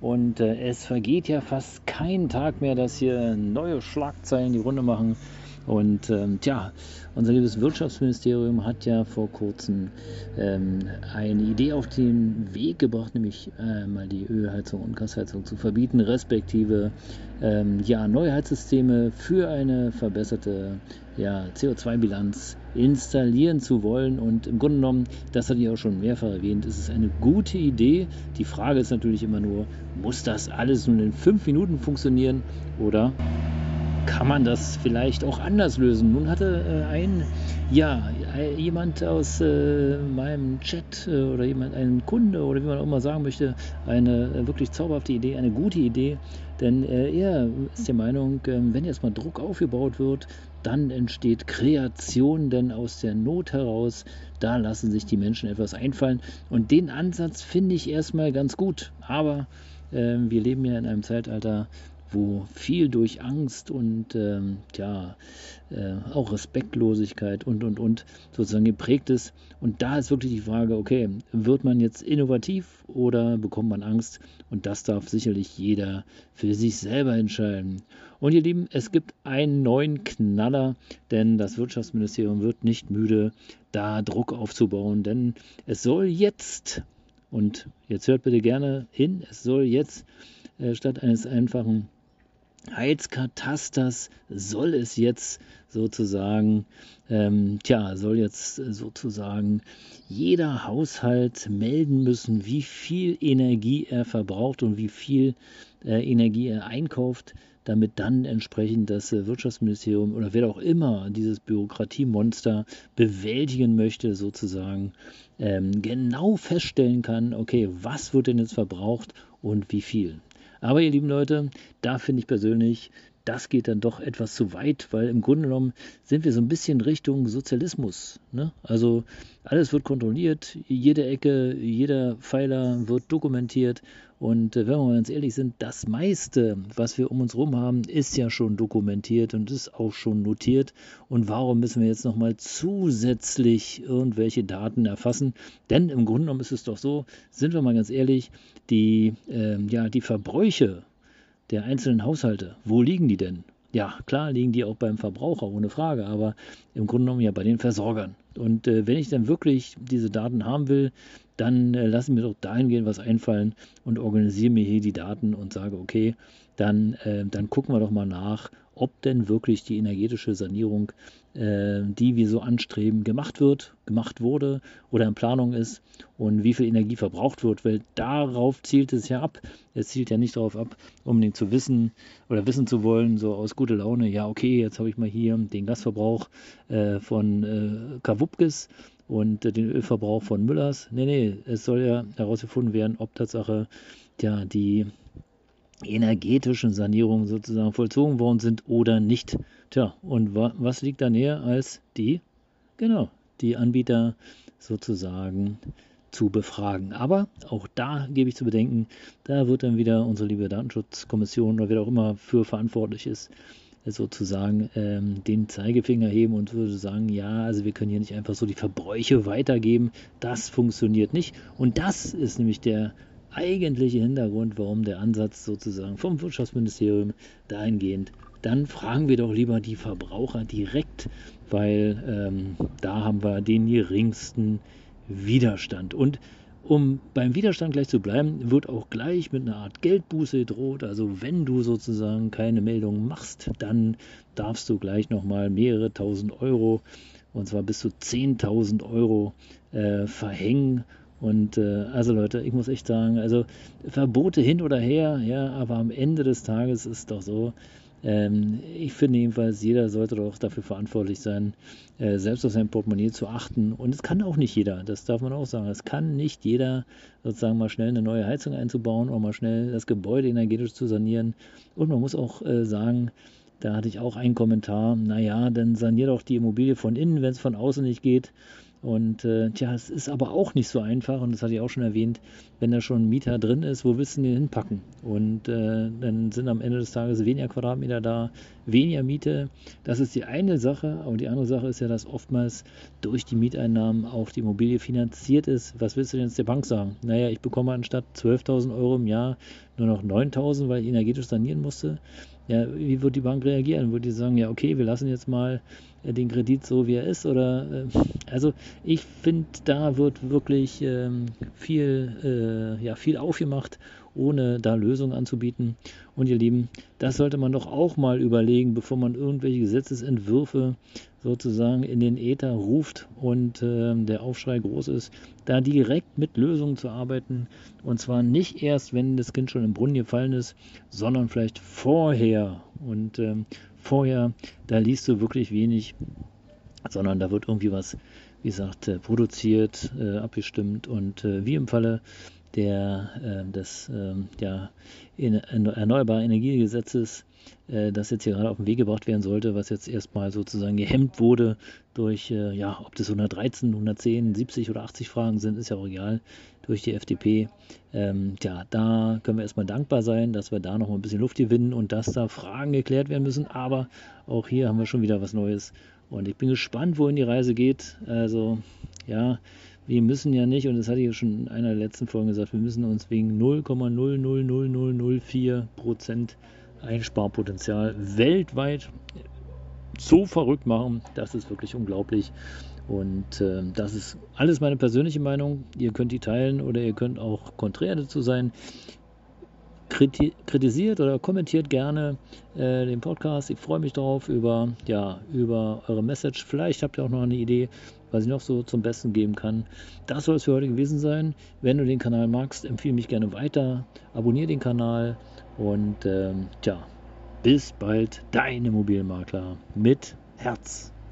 Und äh, es vergeht ja fast kein Tag mehr, dass hier neue Schlagzeilen die Runde machen. Und ähm, tja, unser liebes Wirtschaftsministerium hat ja vor kurzem ähm, eine Idee auf den Weg gebracht, nämlich äh, mal die Ölheizung und Gasheizung zu verbieten, respektive ähm, ja, neue Heizsysteme für eine verbesserte ja, CO2-Bilanz installieren zu wollen. Und im Grunde genommen, das hatte ich auch schon mehrfach erwähnt, ist es eine gute Idee. Die Frage ist natürlich immer nur, muss das alles nun in fünf Minuten funktionieren oder kann man das vielleicht auch anders lösen. Nun hatte äh, ein, ja, jemand aus äh, meinem Chat äh, oder jemand, ein Kunde oder wie man auch immer sagen möchte, eine äh, wirklich zauberhafte Idee, eine gute Idee. Denn äh, er ist der Meinung, ähm, wenn jetzt mal Druck aufgebaut wird, dann entsteht Kreation, denn aus der Not heraus, da lassen sich die Menschen etwas einfallen. Und den Ansatz finde ich erstmal ganz gut. Aber äh, wir leben ja in einem Zeitalter, wo viel durch Angst und ähm, ja, äh, auch Respektlosigkeit und und und sozusagen geprägt ist. Und da ist wirklich die Frage, okay, wird man jetzt innovativ oder bekommt man Angst? Und das darf sicherlich jeder für sich selber entscheiden. Und ihr Lieben, es gibt einen neuen Knaller, denn das Wirtschaftsministerium wird nicht müde, da Druck aufzubauen, denn es soll jetzt, und jetzt hört bitte gerne hin, es soll jetzt äh, statt eines einfachen Heizkatasters soll es jetzt sozusagen, ähm, tja, soll jetzt sozusagen jeder Haushalt melden müssen, wie viel Energie er verbraucht und wie viel äh, Energie er einkauft, damit dann entsprechend das äh, Wirtschaftsministerium oder wer auch immer dieses Bürokratiemonster bewältigen möchte, sozusagen ähm, genau feststellen kann, okay, was wird denn jetzt verbraucht und wie viel. Aber ihr lieben Leute, da finde ich persönlich, das geht dann doch etwas zu weit, weil im Grunde genommen sind wir so ein bisschen Richtung Sozialismus. Ne? Also alles wird kontrolliert, jede Ecke, jeder Pfeiler wird dokumentiert. Und äh, wenn wir mal ganz ehrlich sind, das meiste, was wir um uns herum haben, ist ja schon dokumentiert und ist auch schon notiert. Und warum müssen wir jetzt nochmal zusätzlich irgendwelche Daten erfassen? Denn im Grunde genommen ist es doch so, sind wir mal ganz ehrlich, die, äh, ja, die Verbräuche der einzelnen Haushalte, wo liegen die denn? Ja, klar liegen die auch beim Verbraucher, ohne Frage, aber im Grunde genommen ja bei den Versorgern. Und äh, wenn ich dann wirklich diese Daten haben will, dann äh, lasse mir doch dahingehend was einfallen und organisiere mir hier die Daten und sage, okay, dann, äh, dann gucken wir doch mal nach, ob denn wirklich die energetische Sanierung, äh, die wir so anstreben, gemacht wird, gemacht wurde oder in Planung ist und wie viel Energie verbraucht wird, weil darauf zielt es ja ab. Es zielt ja nicht darauf ab, unbedingt zu wissen oder wissen zu wollen, so aus guter Laune, ja, okay, jetzt habe ich mal hier den Gasverbrauch äh, von äh, Kawupkis und den Ölverbrauch von Müllers. Nee, nee, es soll ja herausgefunden werden, ob Tatsache ja, die energetischen Sanierungen sozusagen vollzogen worden sind oder nicht. Tja, und wa was liegt da näher als die, genau, die Anbieter sozusagen zu befragen. Aber auch da gebe ich zu bedenken, da wird dann wieder unsere liebe Datenschutzkommission oder wer auch immer für verantwortlich ist, sozusagen ähm, den Zeigefinger heben und würde sagen, ja, also wir können hier nicht einfach so die Verbräuche weitergeben. Das funktioniert nicht. Und das ist nämlich der eigentliche Hintergrund, warum der Ansatz sozusagen vom Wirtschaftsministerium dahingehend, dann fragen wir doch lieber die Verbraucher direkt, weil ähm, da haben wir den geringsten Widerstand. Und um beim Widerstand gleich zu bleiben, wird auch gleich mit einer Art Geldbuße gedroht. Also wenn du sozusagen keine Meldung machst, dann darfst du gleich nochmal mehrere tausend Euro, und zwar bis zu 10.000 Euro äh, verhängen und äh, also Leute, ich muss echt sagen, also Verbote hin oder her, ja, aber am Ende des Tages ist doch so, Ähm, ich finde jedenfalls, jeder sollte doch dafür verantwortlich sein, äh, selbst auf sein Portemonnaie zu achten. Und es kann auch nicht jeder, das darf man auch sagen. Es kann nicht jeder sozusagen mal schnell eine neue Heizung einzubauen oder mal schnell das Gebäude energetisch zu sanieren. Und man muss auch äh, sagen, da hatte ich auch einen Kommentar, naja, dann sanier doch die Immobilie von innen, wenn es von außen nicht geht. Und äh, tja, es ist aber auch nicht so einfach, und das hatte ich auch schon erwähnt, wenn da schon ein Mieter drin ist, wo willst du den hinpacken? Und äh, dann sind am Ende des Tages weniger Quadratmeter da, weniger Miete. Das ist die eine Sache, aber die andere Sache ist ja, dass oftmals durch die Mieteinnahmen auch die Immobilie finanziert ist. Was willst du denn jetzt der Bank sagen? Naja, ich bekomme anstatt 12.000 Euro im Jahr nur noch 9.000, weil ich energetisch sanieren musste. Ja, wie wird die Bank reagieren? Würde die sagen, ja, okay, wir lassen jetzt mal äh, den Kredit so, wie er ist? Oder äh, also ich finde, da wird wirklich ähm, viel, äh, ja, viel aufgemacht, ohne da Lösungen anzubieten. Und ihr Lieben, das sollte man doch auch mal überlegen, bevor man irgendwelche Gesetzesentwürfe sozusagen in den Äther ruft und äh, der Aufschrei groß ist, da direkt mit Lösungen zu arbeiten. Und zwar nicht erst, wenn das Kind schon im Brunnen gefallen ist, sondern vielleicht vorher. Und äh, vorher, da liest du wirklich wenig, sondern da wird irgendwie was, wie gesagt, äh, produziert, äh, abgestimmt. Und äh, wie im Falle der, äh, des ähm, ja, Erneuerbaren Energiegesetzes äh, das jetzt hier gerade auf den Weg gebracht werden sollte, was jetzt erstmal sozusagen gehemmt wurde durch, äh, ja, ob das 113, 110, 70 oder 80 Fragen sind, ist ja auch egal, durch die FDP. Ähm, ja, da können wir erstmal dankbar sein, dass wir da noch ein bisschen Luft gewinnen und dass da Fragen geklärt werden müssen. Aber auch hier haben wir schon wieder was Neues. Und ich bin gespannt, wohin die Reise geht. Also, ja, wir müssen ja nicht, und das hatte ich schon in einer der letzten Folgen gesagt, wir müssen uns wegen 0,00004 Prozent Einsparpotenzial weltweit so verrückt machen. Das ist wirklich unglaublich. Und äh, das ist alles meine persönliche Meinung. Ihr könnt die teilen oder ihr könnt auch konträr dazu sein. Kriti kritisiert oder kommentiert gerne äh, den Podcast. Ich freue mich darauf über, ja, über eure Message. Vielleicht habt ihr auch noch eine Idee, was ich noch so zum Besten geben kann. Das soll es für heute gewesen sein. Wenn du den Kanal magst, empfehle mich gerne weiter. Abonniere den Kanal und ähm, tja, bis bald, dein Immobilienmakler mit Herz.